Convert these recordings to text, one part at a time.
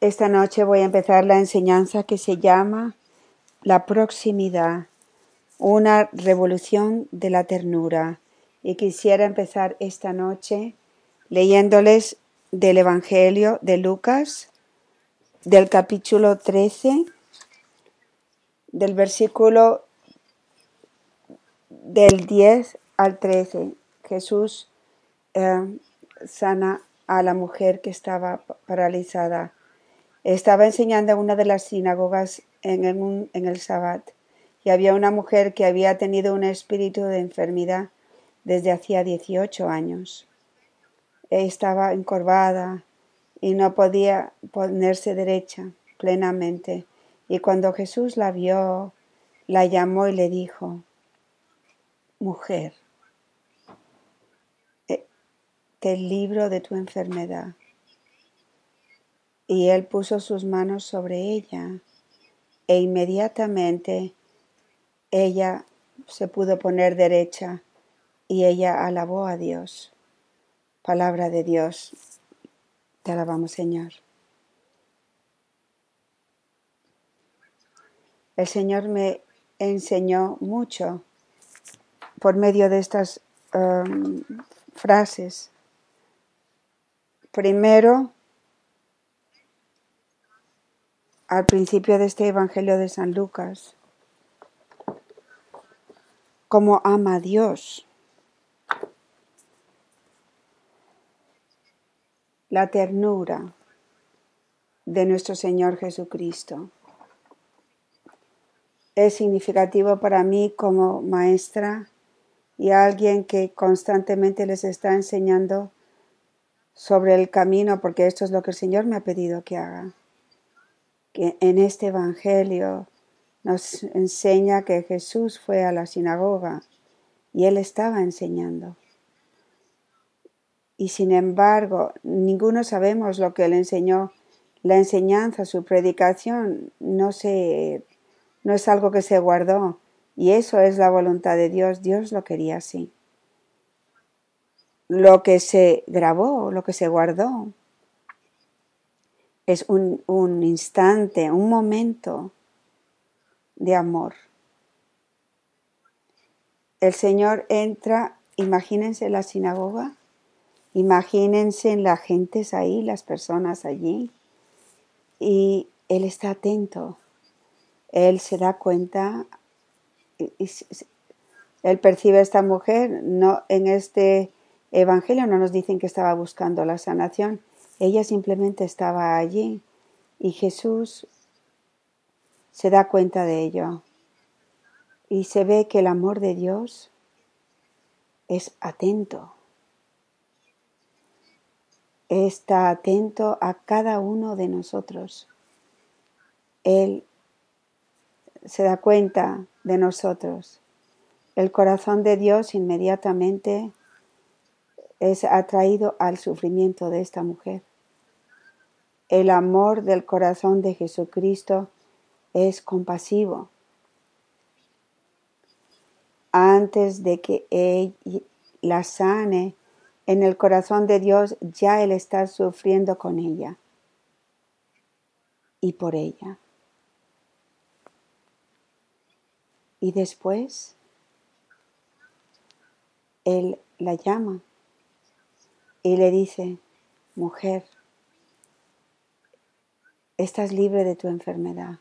Esta noche voy a empezar la enseñanza que se llama La proximidad, una revolución de la ternura. Y quisiera empezar esta noche leyéndoles del Evangelio de Lucas, del capítulo 13, del versículo del 10 al 13. Jesús eh, sana a la mujer que estaba paralizada. Estaba enseñando en una de las sinagogas en el, en el Sabbat y había una mujer que había tenido un espíritu de enfermedad desde hacía 18 años. Estaba encorvada y no podía ponerse derecha plenamente. Y cuando Jesús la vio, la llamó y le dijo, mujer, eh, te libro de tu enfermedad. Y él puso sus manos sobre ella e inmediatamente ella se pudo poner derecha y ella alabó a Dios. Palabra de Dios. Te alabamos, Señor. El Señor me enseñó mucho por medio de estas um, frases. Primero, al principio de este Evangelio de San Lucas, cómo ama Dios. La ternura de nuestro Señor Jesucristo. Es significativo para mí como maestra y alguien que constantemente les está enseñando sobre el camino, porque esto es lo que el Señor me ha pedido que haga. Que en este Evangelio nos enseña que Jesús fue a la sinagoga y él estaba enseñando. Y sin embargo, ninguno sabemos lo que él enseñó. La enseñanza, su predicación, no, se, no es algo que se guardó, y eso es la voluntad de Dios. Dios lo quería así. Lo que se grabó, lo que se guardó, es un, un instante, un momento de amor. El Señor entra, imagínense la sinagoga, imagínense la gente ahí, las personas allí, y Él está atento. Él se da cuenta él percibe a esta mujer, no en este evangelio no nos dicen que estaba buscando la sanación, ella simplemente estaba allí y Jesús se da cuenta de ello y se ve que el amor de Dios es atento. Está atento a cada uno de nosotros. Él se da cuenta de nosotros. El corazón de Dios inmediatamente es atraído al sufrimiento de esta mujer. El amor del corazón de Jesucristo es compasivo. Antes de que Él la sane, en el corazón de Dios ya Él está sufriendo con ella y por ella. Y después él la llama y le dice, mujer, estás libre de tu enfermedad.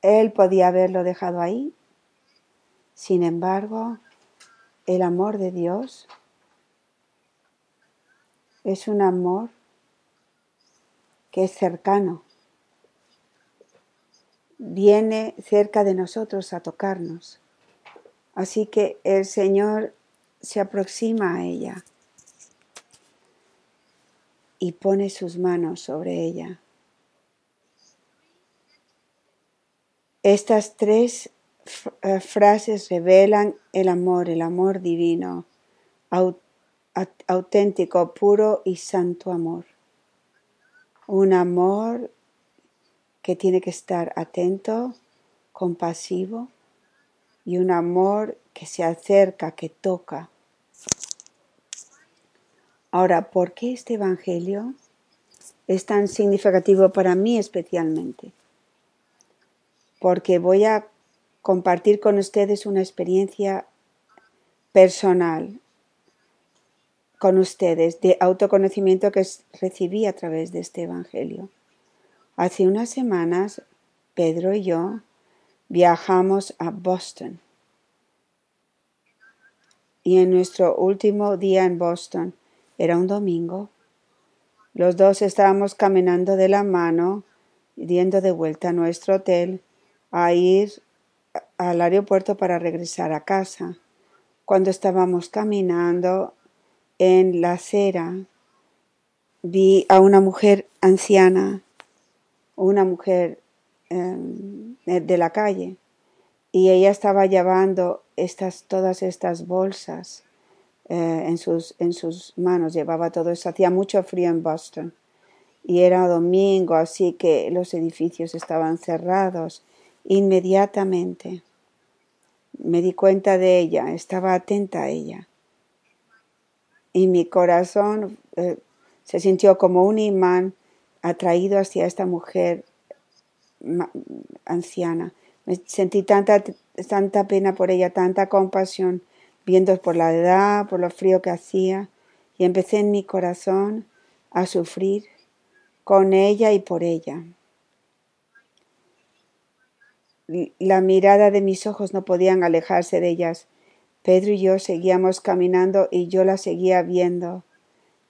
Él podía haberlo dejado ahí. Sin embargo, el amor de Dios es un amor que es cercano, viene cerca de nosotros a tocarnos. Así que el Señor se aproxima a ella y pone sus manos sobre ella. Estas tres eh, frases revelan el amor, el amor divino, auténtico, puro y santo amor. Un amor que tiene que estar atento, compasivo y un amor que se acerca, que toca. Ahora, ¿por qué este Evangelio es tan significativo para mí especialmente, porque voy a compartir con ustedes una experiencia personal con ustedes de autoconocimiento que recibí a través de este Evangelio. Hace unas semanas, Pedro y yo viajamos a Boston. Y en nuestro último día en Boston, era un domingo, los dos estábamos caminando de la mano, yendo de vuelta a nuestro hotel, a ir al aeropuerto para regresar a casa. Cuando estábamos caminando en la acera, vi a una mujer anciana, una mujer em, de la calle, y ella estaba llevando estas, todas estas bolsas eh, en, sus, en sus manos, llevaba todo eso. Hacía mucho frío en Boston y era domingo, así que los edificios estaban cerrados. Inmediatamente me di cuenta de ella, estaba atenta a ella. Y mi corazón eh, se sintió como un imán atraído hacia esta mujer anciana. Me sentí tanta, tanta pena por ella, tanta compasión, viendo por la edad, por lo frío que hacía, y empecé en mi corazón a sufrir con ella y por ella. La mirada de mis ojos no podían alejarse de ellas. Pedro y yo seguíamos caminando y yo la seguía viendo,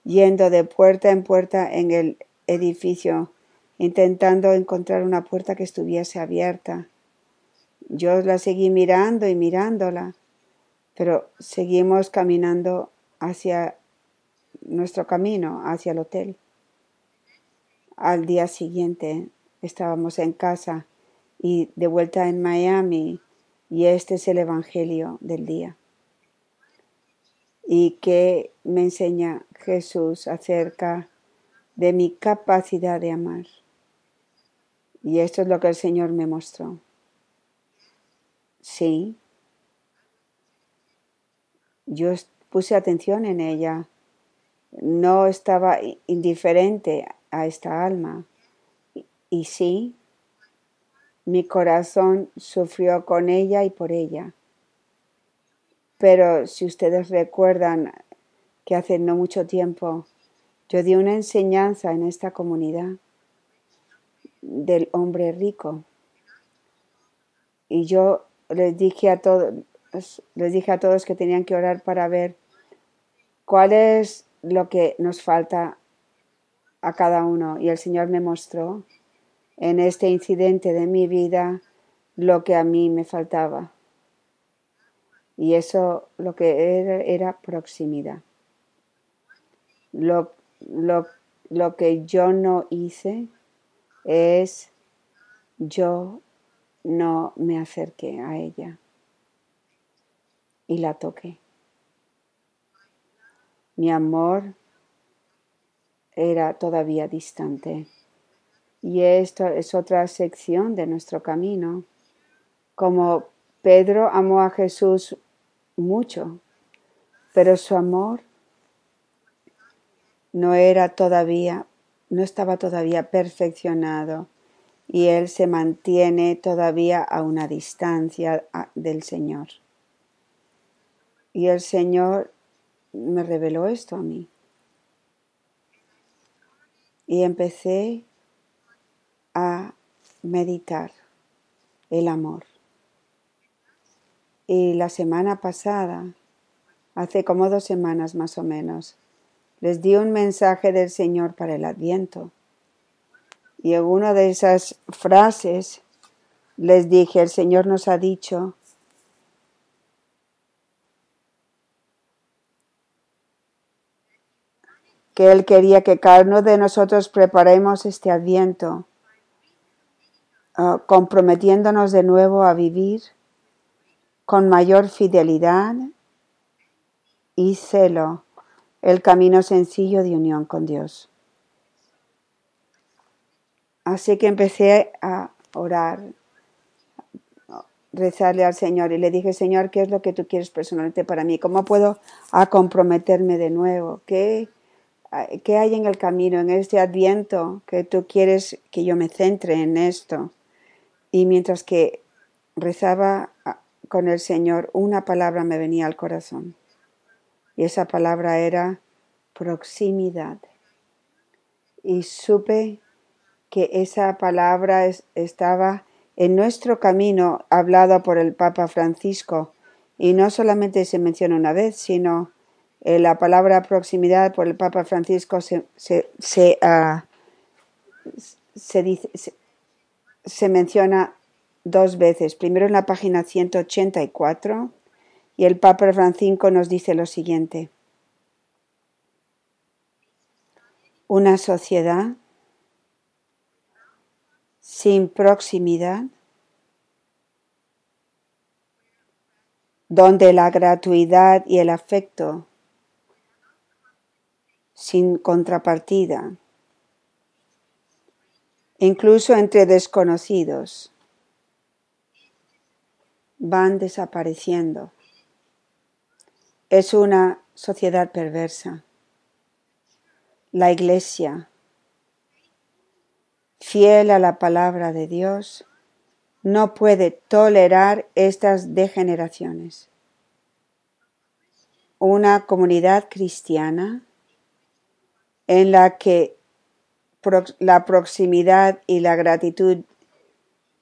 yendo de puerta en puerta en el edificio, intentando encontrar una puerta que estuviese abierta. Yo la seguí mirando y mirándola, pero seguimos caminando hacia nuestro camino, hacia el hotel. Al día siguiente estábamos en casa y de vuelta en Miami y este es el Evangelio del día. ¿Y qué me enseña Jesús acerca de mi capacidad de amar? Y esto es lo que el Señor me mostró. Sí, yo puse atención en ella, no estaba indiferente a esta alma. Y, sí, mi corazón sufrió con ella y por ella. Pero si ustedes recuerdan que hace no mucho tiempo yo di una enseñanza en esta comunidad del hombre rico. Y yo les dije a todos, les dije a todos que tenían que orar para ver cuál es lo que nos falta a cada uno. Y el Señor me mostró en este incidente de mi vida lo que a mí me faltaba. Y eso lo que era, era proximidad. Lo, lo, lo que yo no hice es yo no me acerqué a ella y la toqué. Mi amor era todavía distante. Y esto es otra sección de nuestro camino. Como Pedro amó a Jesús mucho, pero su amor no era todavía, no estaba todavía perfeccionado y él se mantiene todavía a una distancia del Señor. Y el Señor me reveló esto a mí. Y empecé a meditar el amor. Y la semana pasada, hace como dos semanas más o menos, les di un mensaje del Señor para el Adviento. Y en una de esas frases les dije, el Señor nos ha dicho que Él quería que cada uno de nosotros preparemos este adviento, ah, comprometiéndonos de nuevo a vivir con mayor fidelidad y celo el camino sencillo de unión con Dios. Así que empecé a orar, rezarle al Señor y le dije, Señor, ¿qué es lo que tú quieres personalmente para mí? ¿Cómo puedo a comprometerme de nuevo? ¿Qué, ¿Qué hay en el camino, en este adviento, que tú quieres que yo me centre en esto? Y mientras que rezaba con el Señor, una palabra me venía al corazón. Y esa palabra era proximidad. Y supe que esa palabra estaba en nuestro camino hablado por el Papa Francisco. Y no solamente se menciona una vez, sino eh, la palabra proximidad por el Papa Francisco se, se, se, ah, dice, se menciona dos veces. Primero en la página 184 y el Papa Francisco nos dice lo siguiente. Una sociedad sin proximidad, donde la gratuidad y el afecto sin contrapartida, incluso entre desconocidos, van desapareciendo. Es una sociedad perversa. La Iglesia, fiel a la palabra de Dios, no puede tolerar estas degeneraciones. Una comunidad cristiana en la que la proximidad y la gratitud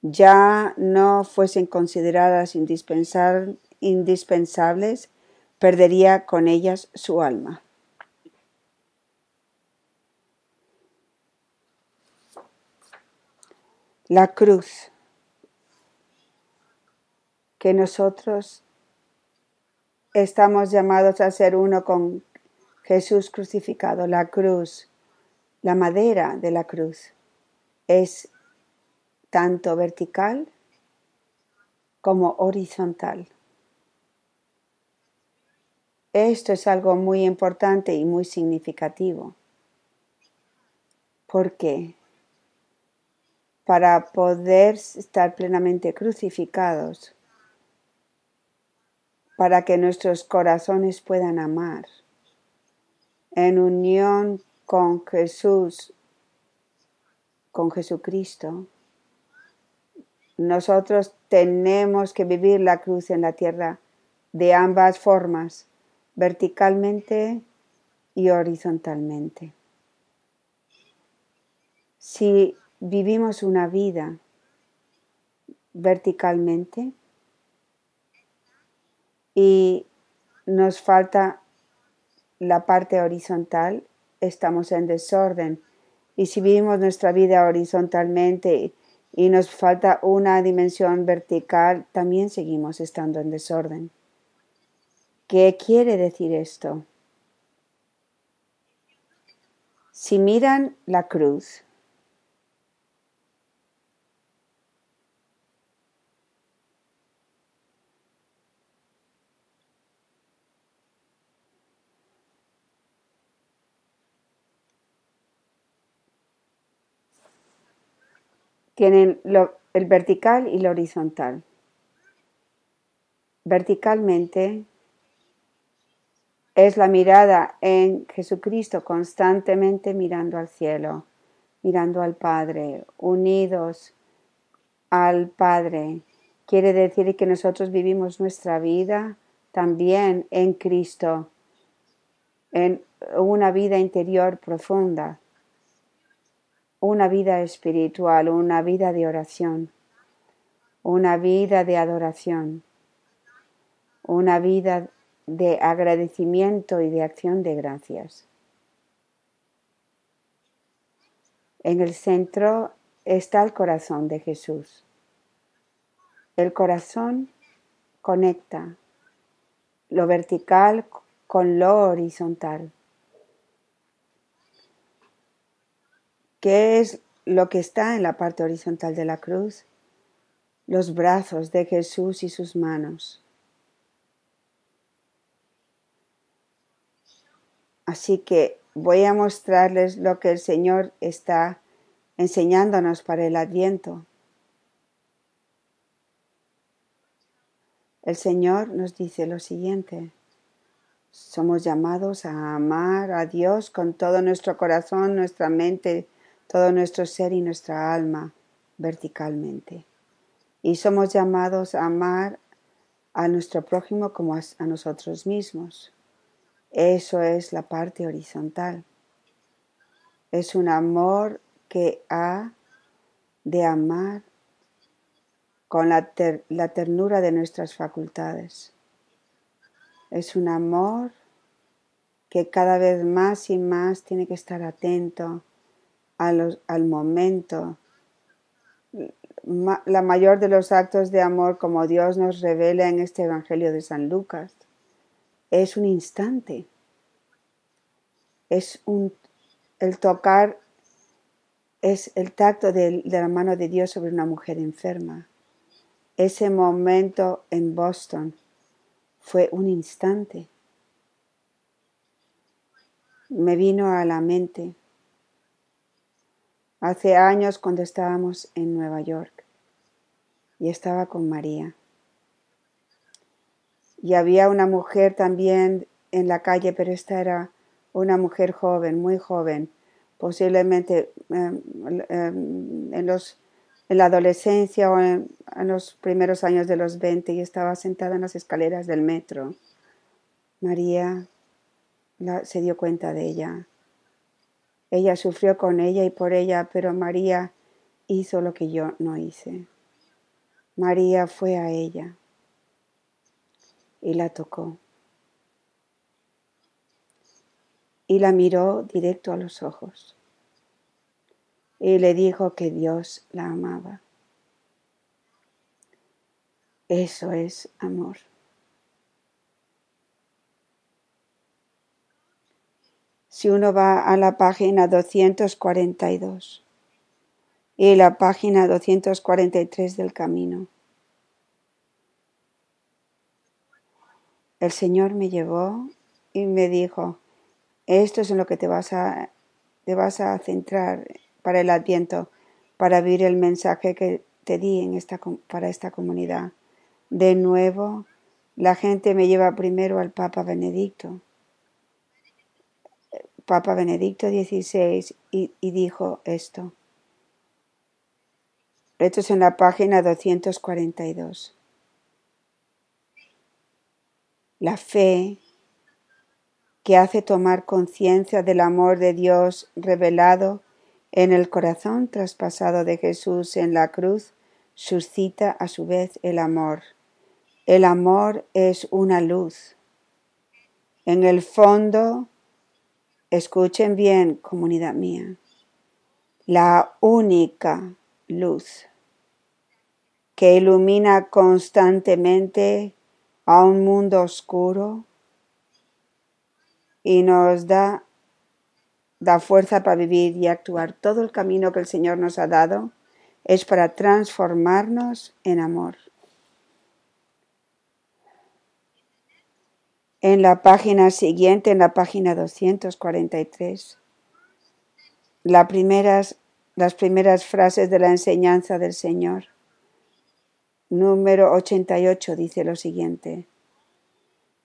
ya no fuesen consideradas indispensables, perdería con ellas su alma. La cruz que nosotros estamos llamados a ser uno con Jesús crucificado. La cruz, la madera de la cruz es tanto vertical como horizontal. Esto es algo muy importante y muy significativo. ¿Por qué? Para poder estar plenamente crucificados, para que nuestros corazones puedan amar en unión con Jesús, con Jesucristo, nosotros tenemos que vivir la cruz en la tierra de ambas formas, verticalmente y horizontalmente. Si vivimos una vida verticalmente, y nos falta la parte horizontal, estamos en desorden. Y si vivimos nuestra vida horizontalmente y nos falta una dimensión vertical, también seguimos estando en desorden. ¿Qué quiere decir esto? Si miran la cruz, tienen el vertical y lo horizontal. Verticalmente es la mirada en Jesucristo constantemente mirando al cielo, mirando al Padre, unidos al Padre. Quiere decir que nosotros vivimos nuestra vida también en Cristo, en una vida interior profunda una vida espiritual, una vida de oración, una vida de adoración, una vida de agradecimiento y de acción de gracias. En el centro está el corazón de Jesús. El corazón conecta lo vertical con lo horizontal. ¿Qué es lo que está en la parte horizontal de la cruz? Los brazos de Jesús y sus manos. Así que voy a mostrarles lo que el Señor está enseñándonos para el adviento. El Señor nos dice lo siguiente. Somos llamados a amar a Dios con todo nuestro corazón, nuestra mente, todo nuestro ser y nuestra alma verticalmente. Y somos llamados a amar a nuestro prójimo como a nosotros mismos. Eso es la parte horizontal. Es un amor que ha de amar con la, la ternura de nuestras facultades. Es un amor que cada vez más y más tiene que estar atento al momento. La mayor de los actos de amor como Dios nos revela en este Evangelio de San Lucas es un instante. Es un, el tocar, es el tacto de la mano de Dios sobre una mujer enferma. Ese momento en Boston fue un instante. Me vino a la mente hace años cuando estábamos en Nueva York y estaba con María. Y había una mujer también en la calle, pero esta era una mujer joven, muy joven, posiblemente em, em, en los en la adolescencia o en, los primeros años de los 20 y estaba sentada en las escaleras del metro. María se dio cuenta de ella. Ella sufrió con ella y por ella, pero María hizo lo que yo no hice. María fue a ella y la tocó. Y la miró directo a los ojos y le dijo que Dios la amaba. Eso es amor. Si uno va a la página 242 y la página 243 del camino, el Señor me llevó y me dijo, esto es en lo que te vas a, te vas a centrar para el Adviento, para vivir el mensaje que te di en esta, para esta comunidad. De nuevo, la gente me lleva primero al Papa Benedicto. Papa Benedicto XVI y, dijo esto. Esto es en la página 242. La fe que hace tomar conciencia del amor de Dios revelado en el corazón traspasado de Jesús en la cruz suscita a su vez el amor. El amor es una luz. En el fondo, escuchen bien, comunidad mía, la única luz que ilumina constantemente a un mundo oscuro y nos da da fuerza para vivir y actuar. Todo el camino que el Señor nos ha dado es para transformarnos en amor. En la página siguiente, en la página 243, las primeras, las primeras frases de la enseñanza del Señor. Número 88 dice lo siguiente.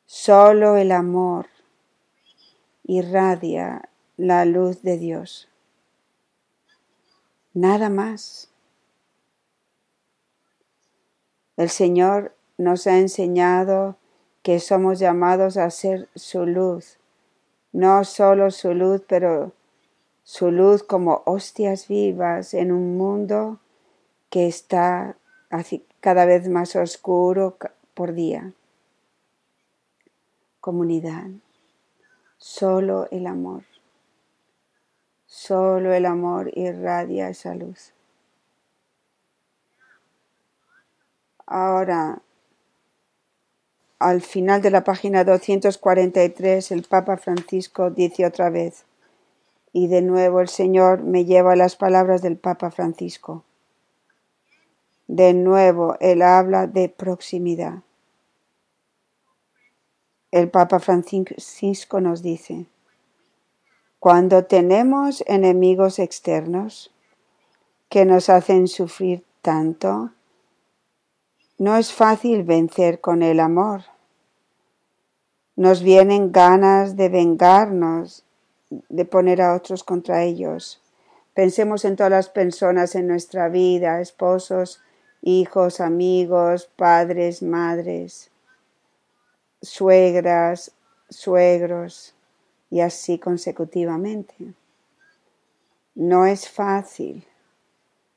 Solo el amor irradia la luz de Dios. Nada más. El Señor nos ha enseñado que somos llamados a ser su luz, no solo su luz, pero su luz como hostias vivas en un mundo que está cada vez más oscuro por día. Comunidad, solo el amor. Solo el amor irradia esa luz. Ahora, al final de la página 243, el Papa Francisco dice otra vez, y de nuevo el Señor me lleva a las palabras del Papa Francisco. De nuevo, Él habla de proximidad. El Papa Francisco nos dice, cuando tenemos enemigos externos que nos hacen sufrir tanto, no es fácil vencer con el amor. nos vienen ganas de vengarnos, de poner a otros contra ellos. Pensemos en todas las personas en nuestra vida, esposos, hijos, amigos, padres, madres, suegras, suegros y así consecutivamente. No es fácil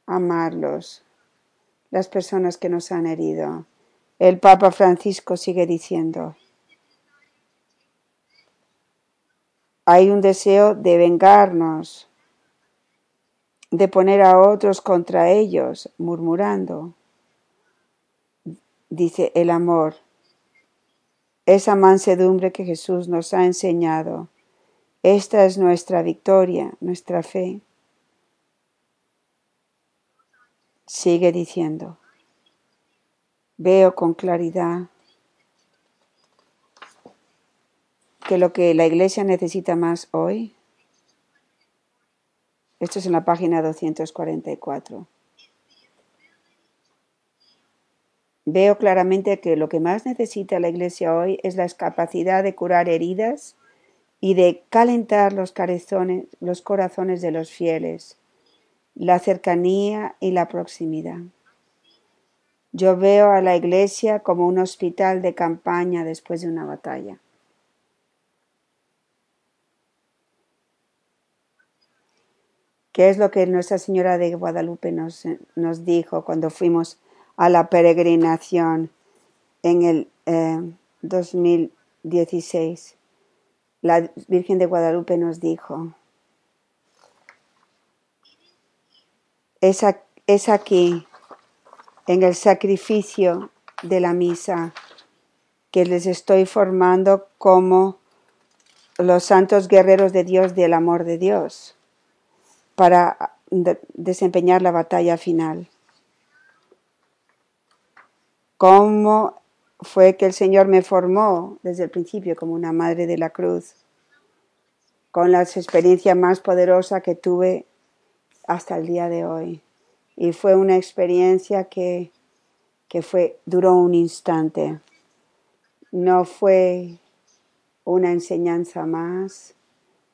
amarlos, las personas que nos han herido. El Papa Francisco sigue diciendo, hay un deseo de vengarnos, de poner a otros contra ellos, murmurando. Dice el amor, esa mansedumbre que Jesús nos ha enseñado. Esta es nuestra victoria, nuestra fe. Sigue diciendo, veo con claridad que lo que la iglesia necesita más hoy, esto es en la página 244, veo claramente que lo que más necesita la iglesia hoy es la capacidad de curar heridas y de calentar los, los corazones de los fieles, la cercanía y la proximidad. Yo veo a la iglesia como un hospital de campaña después de una batalla. ¿Qué es lo que Nuestra Señora de Guadalupe nos, nos dijo cuando fuimos a la peregrinación en el 2016? Eh, la Virgen de Guadalupe nos dijo, es, aquí, en el sacrificio de la misa, que les estoy formando como los santos guerreros de Dios del amor de Dios para desempeñar la batalla final. ¿Cómo fue que el Señor me formó desde el principio como una madre de la cruz? Con la experiencia más poderosa que tuve hasta el día de hoy. Y fue una experiencia que, que fue, duró un instante. No fue una enseñanza más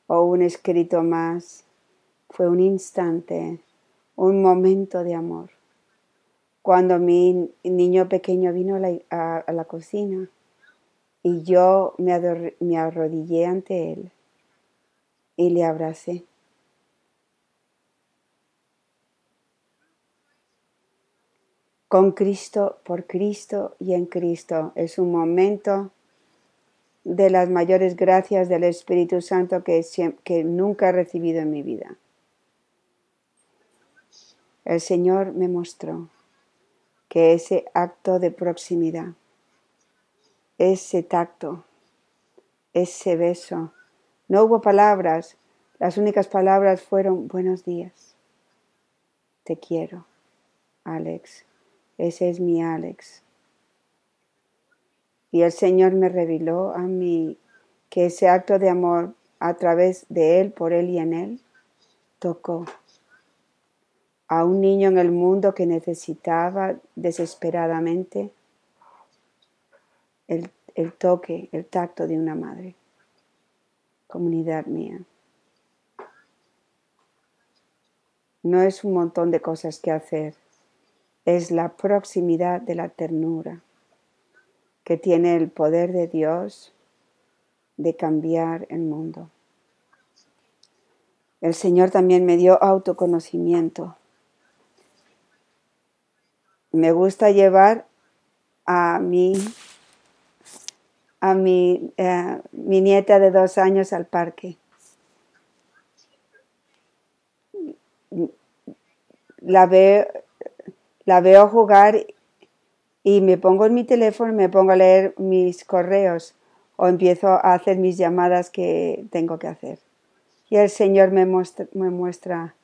o un escrito más fue un instante, un momento de amor. Cuando mi niño pequeño vino a la, cocina y yo me, me arrodillé ante él y le abracé. Con Cristo, por Cristo y en Cristo. Es un momento de las mayores gracias del Espíritu Santo que, nunca he recibido en mi vida. El Señor me mostró que ese acto de proximidad, ese tacto, ese beso, no hubo palabras, las únicas palabras fueron buenos días, te quiero, Alex, ese es mi Alex. Y el Señor me reveló a mí que ese acto de amor a través de Él, por Él y en Él, tocó a un niño en el mundo que necesitaba desesperadamente el, toque, el tacto de una madre. Comunidad mía. No es un montón de cosas que hacer, es la proximidad de la ternura que tiene el poder de Dios de cambiar el mundo. El Señor también me dio autoconocimiento me gusta llevar a mi, a mi, eh, mi nieta de dos años al parque. La veo, la veo jugar y me pongo en mi teléfono me pongo a leer mis correos o empiezo a hacer mis llamadas que tengo que hacer. Y el Señor me muestra, me muestra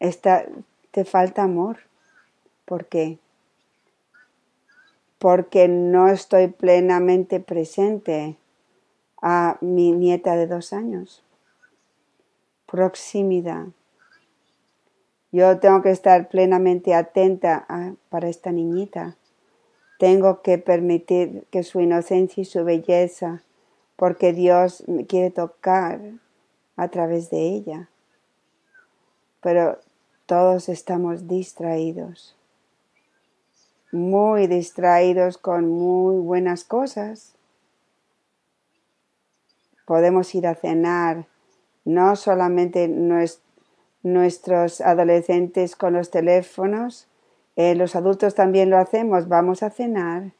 esta, te falta amor. ¿Por qué? Porque no estoy plenamente presente a mi nieta de dos años. Proximidad. Yo tengo que estar plenamente atenta para esta niñita Tengo que permitir que su inocencia y su belleza, porque Dios me quiere tocar a través de ella. Pero todos estamos distraídos, muy distraídos con muy buenas cosas. Podemos ir a cenar, no solamente nuestros adolescentes con los teléfonos, eh, los adultos también lo hacemos, vamos a cenar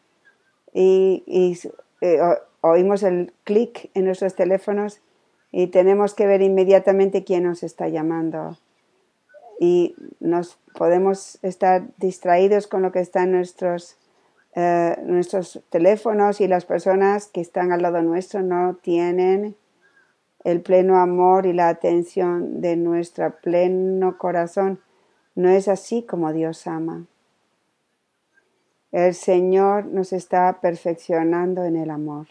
y, eh, oímos el clic en nuestros teléfonos y tenemos que ver inmediatamente quién nos está llamando. Y nos podemos estar distraídos con lo que está en nuestros, eh, nuestros teléfonos y las personas que están al lado nuestro no tienen el pleno amor y la atención de nuestro pleno corazón. No es así como Dios ama. El Señor nos está perfeccionando en el amor.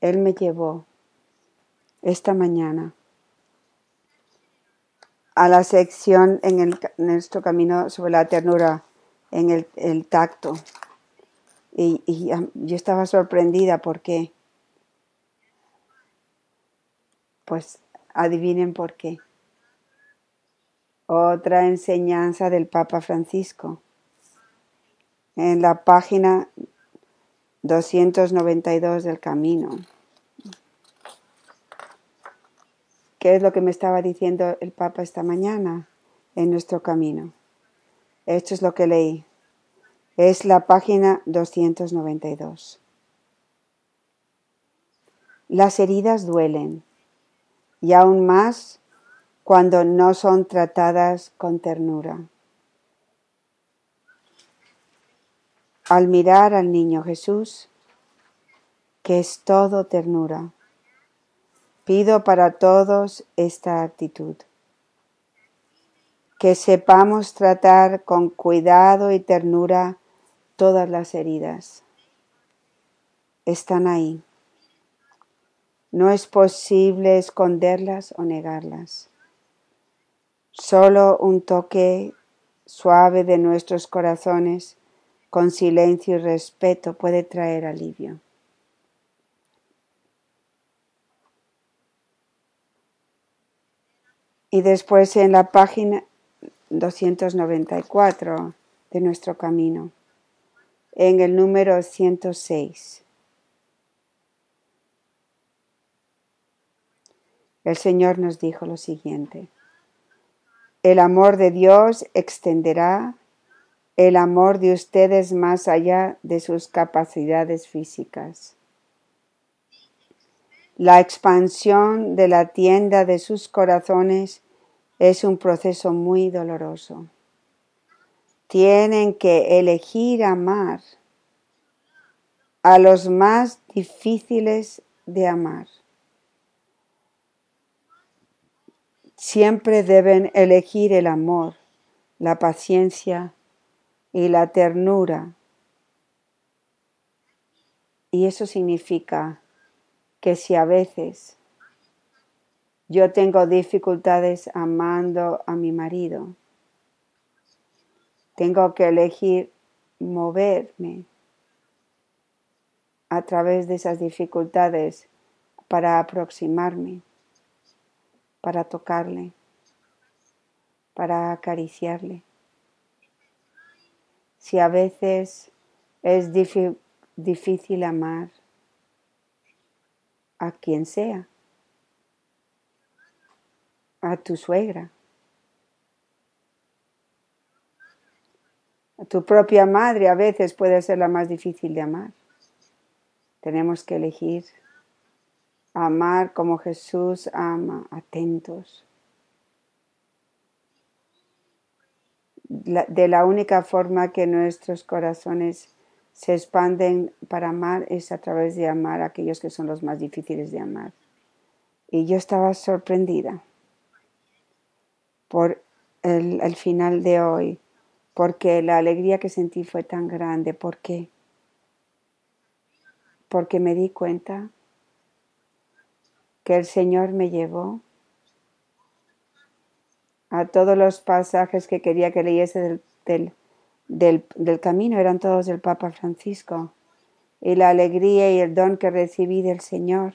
Él me llevó esta mañana a la sección en, nuestro camino sobre la ternura, en el, tacto. Y, yo estaba sorprendida porque, pues adivinen por qué. Otra enseñanza del Papa Francisco. En la página 292 del camino. ¿Qué es lo que me estaba diciendo el Papa esta mañana en nuestro camino? Esto es lo que leí. Es la página 292. Las heridas duelen y aún más cuando no son tratadas con ternura. Al mirar al niño Jesús, que es todo ternura, Pido para todos esta actitud. Que sepamos tratar con cuidado y ternura todas las heridas. Están ahí. No es posible esconderlas o negarlas. Solo un toque suave de nuestros corazones con silencio y respeto puede traer alivio. Y después en la página 294 de nuestro camino, en el número 106. El Señor nos dijo lo siguiente, el amor de Dios extenderá el amor de ustedes más allá de sus capacidades físicas. La expansión de la tienda de sus corazones es un proceso muy doloroso. Tienen que elegir amar a los más difíciles de amar. Siempre deben elegir el amor, la paciencia y la ternura. Y eso significa que si a veces yo tengo dificultades amando a mi marido, tengo que elegir moverme a través de esas dificultades para aproximarme, para tocarle, para acariciarle. Si a veces es difícil amar, a quien sea, a tu suegra, tu propia madre a veces puede ser la más difícil de amar. Tenemos que elegir amar como Jesús ama, atentos. de la única forma que nuestros corazones se expanden para amar es a través de amar a aquellos que son los más difíciles de amar. Y yo estaba sorprendida por el, final de hoy, porque la alegría que sentí fue tan grande. ¿Por qué? Porque me di cuenta que el Señor me llevó a todos los pasajes que quería que leyese del, del del, del camino eran todos del Papa Francisco y la alegría y el don que recibí del Señor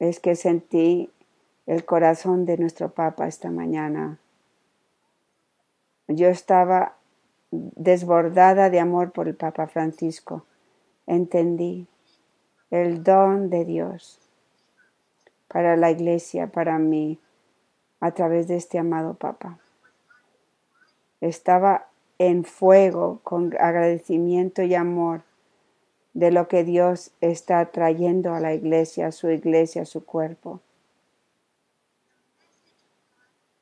es que sentí el corazón de nuestro Papa esta mañana. Yo estaba desbordada de amor por el Papa Francisco. Entendí el don de Dios para la iglesia, para mí, a través de este amado Papa. Estaba en fuego con agradecimiento y amor de lo que Dios está trayendo a la iglesia, a su iglesia, a su cuerpo.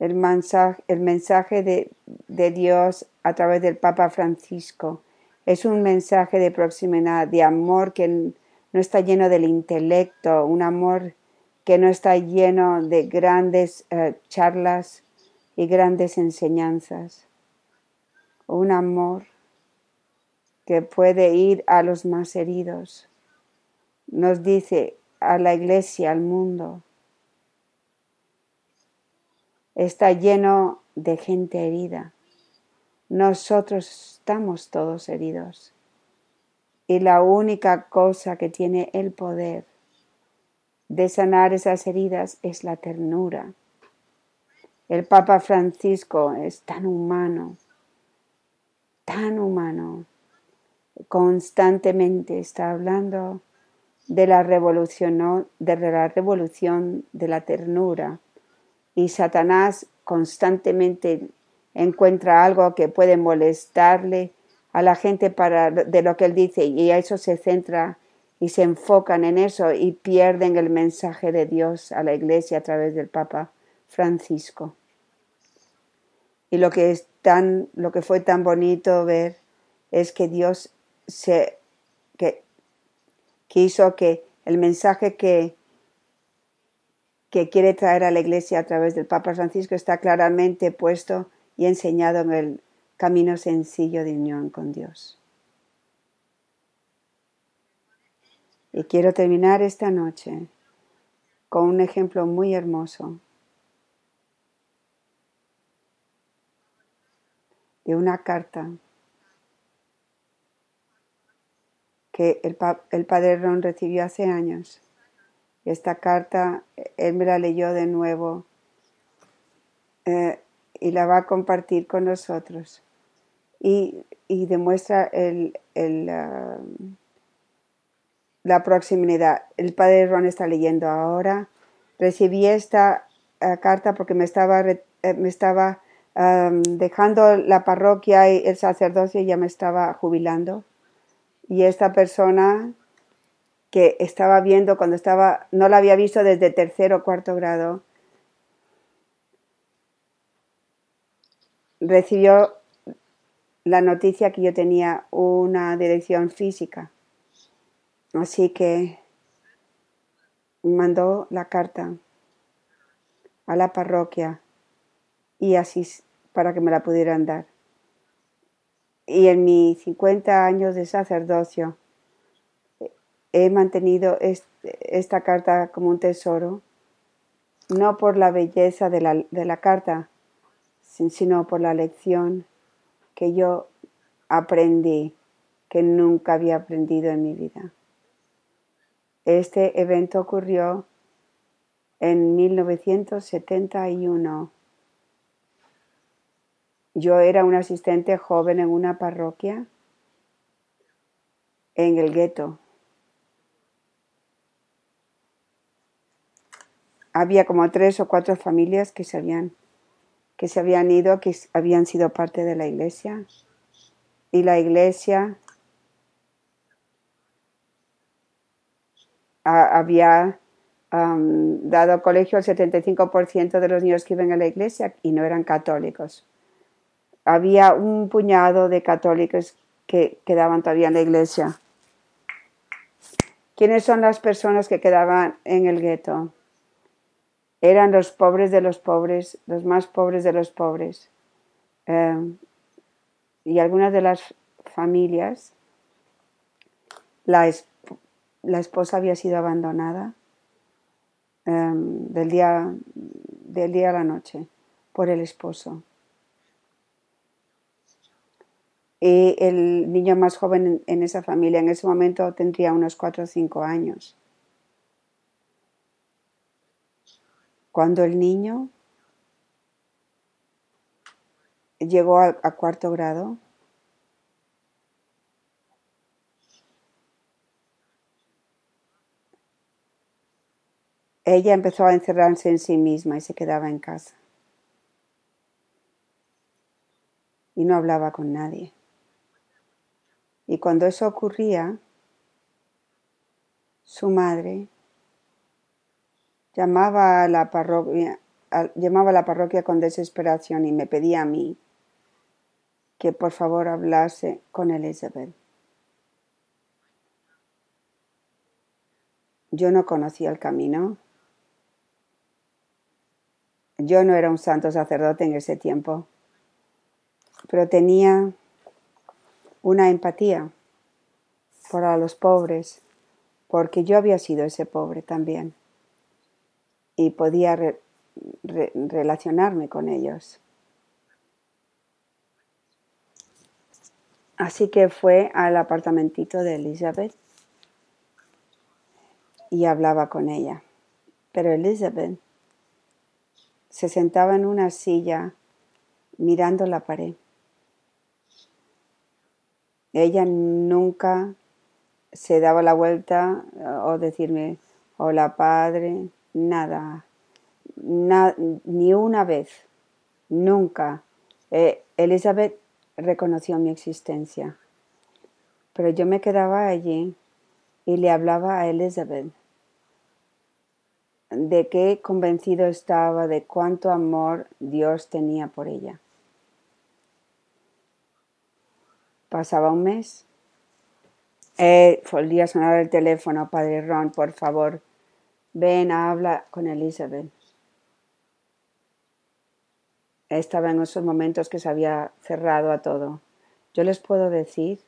El mensaje, el mensaje de, de Dios a través del Papa Francisco es un mensaje de proximidad, de amor que no está lleno del intelecto, un amor que no está lleno de grandes uh, charlas y grandes enseñanzas. Un amor que puede ir a los más heridos. Nos dice a la iglesia, al mundo. Está lleno de gente herida. Nosotros estamos todos heridos. Y la única cosa que tiene el poder de sanar esas heridas es la ternura. El Papa Francisco es tan humano, tan humano, constantemente está hablando de la revolución, de la revolución de la ternura. Y Satanás constantemente encuentra algo que puede molestarle a la gente para de lo que él dice y a eso se centra y se enfocan en eso y pierden el mensaje de Dios a la iglesia a través del Papa Francisco. Y lo que es tan, lo que fue tan bonito ver es que Dios se que quiso que el mensaje que que quiere traer a la iglesia a través del Papa Francisco está claramente puesto y enseñado en el camino sencillo de unión con Dios. Y quiero terminar esta noche con un ejemplo muy hermoso de una carta que el, el padre Ron recibió hace años. Esta carta él me la leyó de nuevo eh, y la va a compartir con nosotros. Y, y demuestra el, el, uh, la proximidad. El padre Ron está leyendo ahora. Recibí esta uh, carta porque me estaba, uh, me estaba um, dejando la parroquia y el sacerdocio ya me estaba jubilando. Y esta persona que estaba viendo cuando estaba, no la había visto desde tercero o cuarto grado, recibió la noticia que yo tenía una dirección física. Así que mandó la carta a la parroquia y así para que me la pudieran dar. Y en mis 50 años de sacerdocio he mantenido esta carta como un tesoro, no por la belleza de la, de la carta, sino por la lección que yo aprendí, que nunca había aprendido en mi vida. Este evento ocurrió en 1971. Yo era un asistente joven en una parroquia en el gueto. Había como tres o cuatro familias que se habían que se habían ido, que habían sido parte de la iglesia. Y la iglesia había dado colegio al 75% de los niños que iban a la iglesia y no eran católicos. Había un puñado de católicos que quedaban todavía en la iglesia. ¿Quiénes son las personas que quedaban en el gueto? Eran los pobres de los pobres, los más pobres de los pobres. Eh, y algunas de las familias, la, esposa había sido abandonada eh, del, día, del día a la noche por el esposo. Y el niño más joven en, en esa familia en ese momento tendría unos 4 o 5 años. Cuando el niño llegó a, a cuarto grado, ella empezó a encerrarse en sí misma y se quedaba en casa. Y no hablaba con nadie. Y cuando eso ocurría, su madre llamaba a la parroquia, llamaba a la parroquia con desesperación y me pedía a mí que por favor hablase con Elizabeth. Yo no conocía el camino. Yo no era un santo sacerdote en ese tiempo, pero tenía una empatía para los pobres, porque yo había sido ese pobre también y podía re- re- relacionarme con ellos. Así que fue al apartamentito de Elizabeth y hablaba con ella. Pero Elizabeth se sentaba en una silla mirando la pared. Ella nunca se daba la vuelta eh, o decirme, hola padre, nada, na- ni una vez, nunca. Eh, Elizabeth reconoció mi existencia, pero yo me quedaba allí y le hablaba a Elizabeth de qué convencido estaba de cuánto amor Dios tenía por ella. Pasaba un mes. Eh, volvía a sonar el teléfono, padre Ron, por favor, ven, habla con Elizabeth. Estaba en esos momentos que se había cerrado a todo. Yo les puedo decir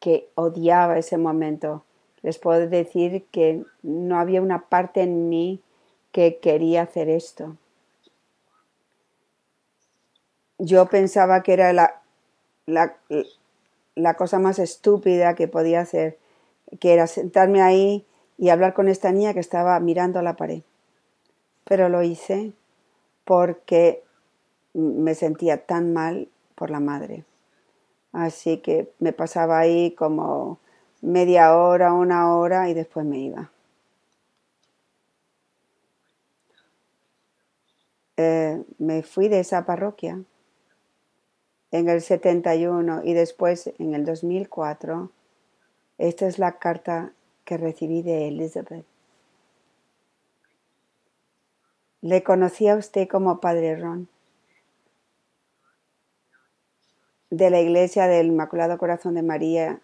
que odiaba ese momento. Les puedo decir que no había una parte en mí que quería hacer esto. Yo pensaba que era la, la, la cosa más estúpida que podía hacer, que era sentarme ahí y hablar con esta niña que estaba mirando a la pared. Pero lo hice porque me sentía tan mal por la madre. Así que me pasaba ahí como media hora, una hora y después me iba. Eh, me fui de esa parroquia en el 71 y después en el 2004. Esta es la carta que recibí de Elizabeth. Le conocí a usted como Padre Ron, de la iglesia del Inmaculado Corazón de María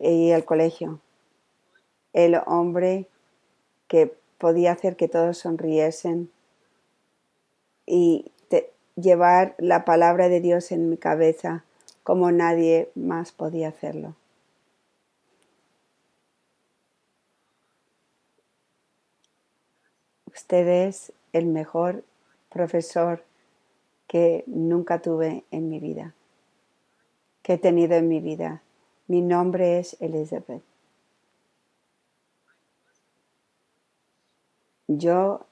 y el colegio. El hombre que podía hacer que todos sonriesen y llevar la palabra de Dios en mi cabeza como nadie más podía hacerlo. Usted es el mejor profesor que nunca tuve en mi vida, que he tenido en mi vida. Mi nombre es Elizabeth. Yo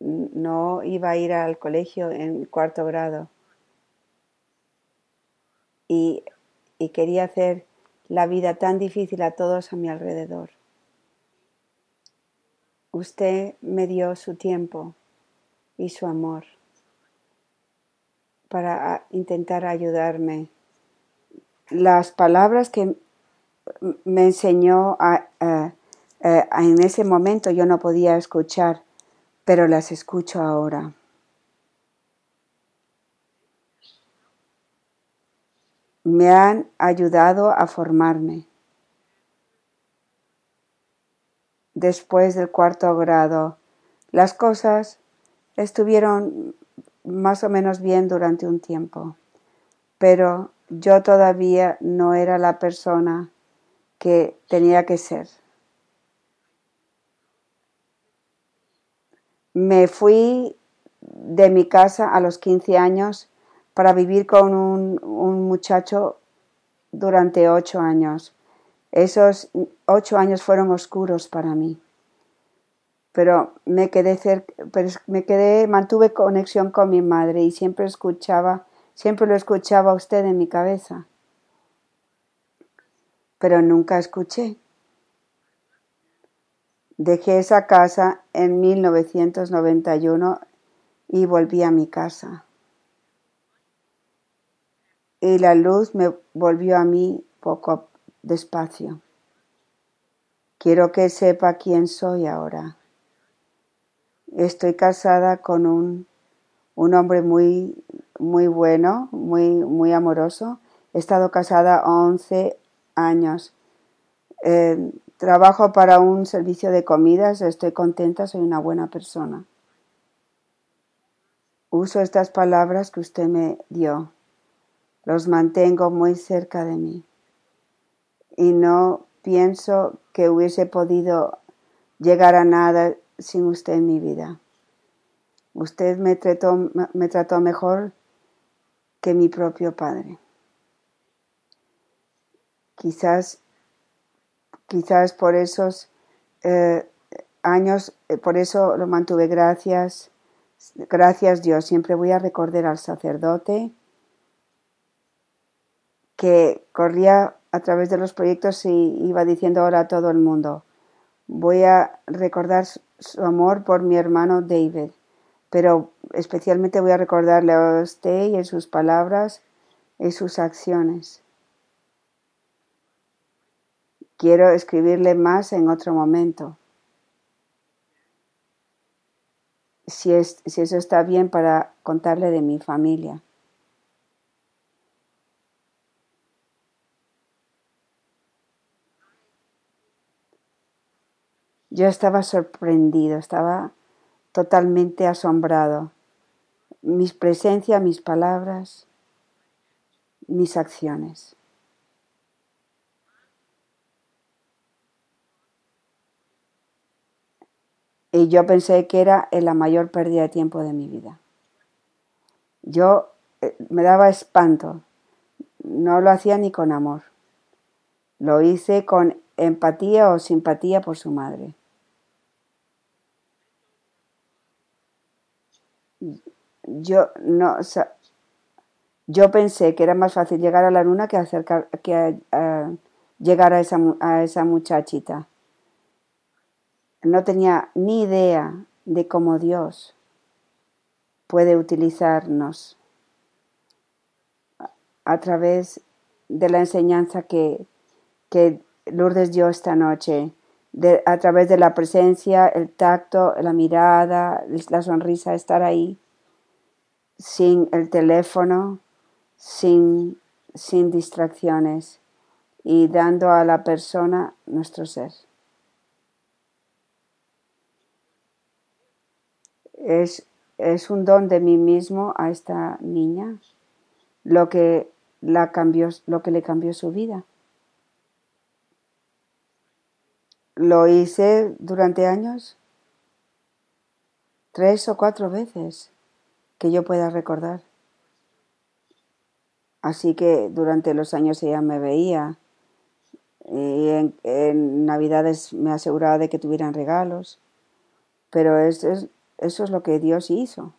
no iba a ir al colegio en cuarto grado y, y quería hacer la vida tan difícil a todos a mi alrededor. Usted me dio su tiempo y su amor para a- intentar ayudarme. Las palabras que me enseñó en ese momento yo no podía escuchar, pero las escucho ahora. Me han ayudado a formarme. Después del cuarto grado, las cosas estuvieron más o menos bien durante un tiempo, pero yo todavía no era la persona que tenía que ser. Me fui de mi casa a los 15 años para vivir con un, muchacho durante ocho años. Esos ocho años fueron oscuros para mí. Pero me quedé, cerca, pero me quedé, mantuve conexión con mi madre y siempre escuchaba, siempre lo escuchaba a usted en mi cabeza. Pero nunca escuché. Dejé esa casa en 1991 y volví a mi casa. Y la luz me volvió a mí poco despacio. Quiero que sepa quién soy ahora. Estoy casada con un, un hombre muy, muy bueno, muy, muy amoroso. He estado casada 11 años. Eh, trabajo para un servicio de comidas, estoy contenta, soy una buena persona. Uso estas palabras que usted me dio. Los mantengo muy cerca de mí y no pienso que hubiese podido llegar a nada sin usted en mi vida. Usted me trató, me trató mejor que mi propio padre. Quizás, quizás por esos eh, años, eh, por eso lo mantuve. Gracias, gracias Dios. Siempre voy a recordar al sacerdote que corría a través de los proyectos y iba diciendo ahora a todo el mundo. Voy a recordar su amor por mi hermano David, pero especialmente voy a recordarle a usted y en sus palabras y sus acciones. Quiero escribirle más en otro momento. Si eso está bien para contarle de mi familia. Yo estaba sorprendido, estaba totalmente asombrado. Mis presencias, mis palabras, mis acciones. Y yo pensé que era la mayor pérdida de tiempo de mi vida. Yo eh, me daba espanto. No lo hacía ni con amor. Lo hice con empatía o simpatía por su madre. Yo no yo pensé que era más fácil llegar a la luna que acercar que llegar a esa, a esa muchachita. No tenía ni idea de cómo Dios puede utilizarnos a través de la enseñanza que, que Lourdes dio esta noche, a través de la presencia, el tacto, la mirada, la sonrisa, estar ahí sin el teléfono, sin, sin distracciones y dando a la persona nuestro ser. Es, es un don de mí mismo a esta niña lo que, la cambió, lo que le cambió su vida. Lo hice durante años, tres o cuatro veces que yo pueda recordar. Así que durante los años ella me veía y en, Navidades me aseguraba de que tuvieran regalos, pero eso es, eso es lo que Dios hizo.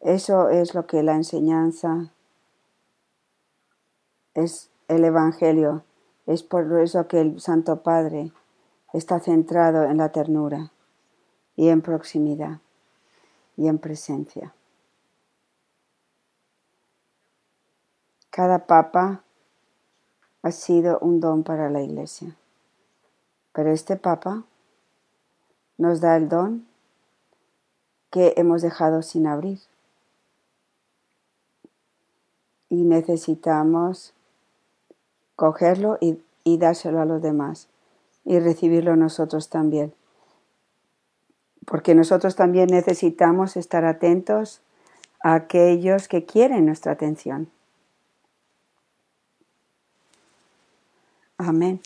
Eso es lo que la enseñanza es el Evangelio. Es por eso que el Santo Padre está centrado en la ternura y en proximidad y en presencia. Cada papa ha sido un don para la iglesia, pero este papa nos da el don que hemos dejado sin abrir y necesitamos cogerlo y, dárselo a los demás y recibirlo nosotros también. Porque nosotros también necesitamos estar atentos a aquellos que quieren nuestra atención. Amén.